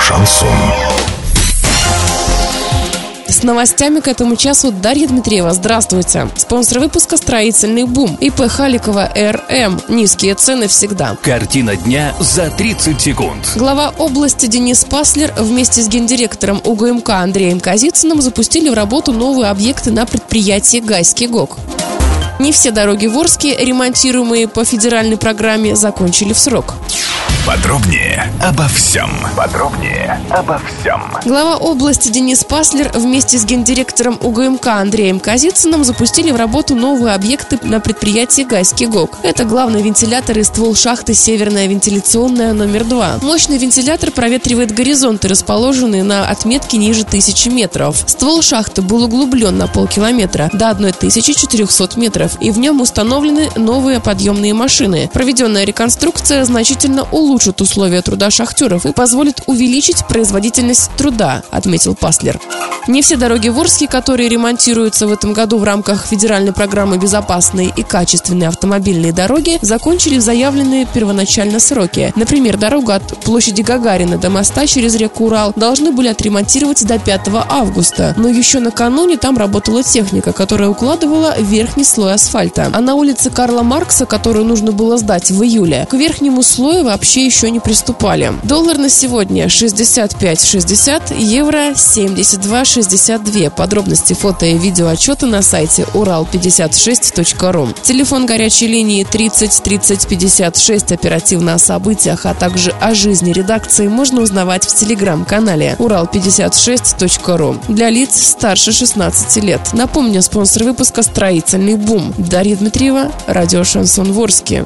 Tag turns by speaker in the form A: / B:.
A: Шансон.
B: С новостями к этому часу Дарья Дмитриева. Здравствуйте. Спонсор выпуска «Строительный бум». ИП Халикова РМ. Низкие цены всегда.
C: Картина дня за 30 секунд.
B: Глава области Денис Паслер вместе с гендиректором УГМК Андреем Казицыным запустили в работу новые объекты на предприятии «Гайский ГОК». Не все дороги в Орске, ремонтируемые по федеральной программе, закончили в срок.
A: Подробнее обо всем. Подробнее обо всем.
B: Глава области Денис Паслер вместе с гендиректором УГМК Андреем Казицыным запустили в работу новые объекты на предприятии «Гайский ГОК». Это главный вентилятор и ствол шахты «Северная вентиляционная номер 2». Мощный вентилятор проветривает горизонты, расположенные на отметке ниже тысячи метров. Ствол шахты был углублен на полкилометра до 1400 метров, и в нем установлены новые подъемные машины. Проведенная реконструкция значительно улучшила улучшит условия труда шахтеров и позволит увеличить производительность труда, отметил Паслер. Не все дороги в Орске, которые ремонтируются в этом году в рамках федеральной программы «Безопасные и качественные автомобильные дороги», закончили заявленные первоначально сроки. Например, дорогу от площади Гагарина до моста через реку Урал должны были отремонтировать до 5 августа. Но еще накануне там работала техника, которая укладывала верхний слой асфальта. А на улице Карла Маркса, которую нужно было сдать в июле, к верхнему слою вообще еще не приступали. Доллар на сегодня 65,60, евро 72,62. Подробности фото и видео отчета на сайте урал56.ру. Телефон горячей линии 30 30 56 оперативно о событиях, а также о жизни редакции можно узнавать в телеграм-канале урал56.ру для лиц старше 16 лет. Напомню, спонсор выпуска «Строительный бум». Дарья Дмитриева, радио «Шансон Ворске».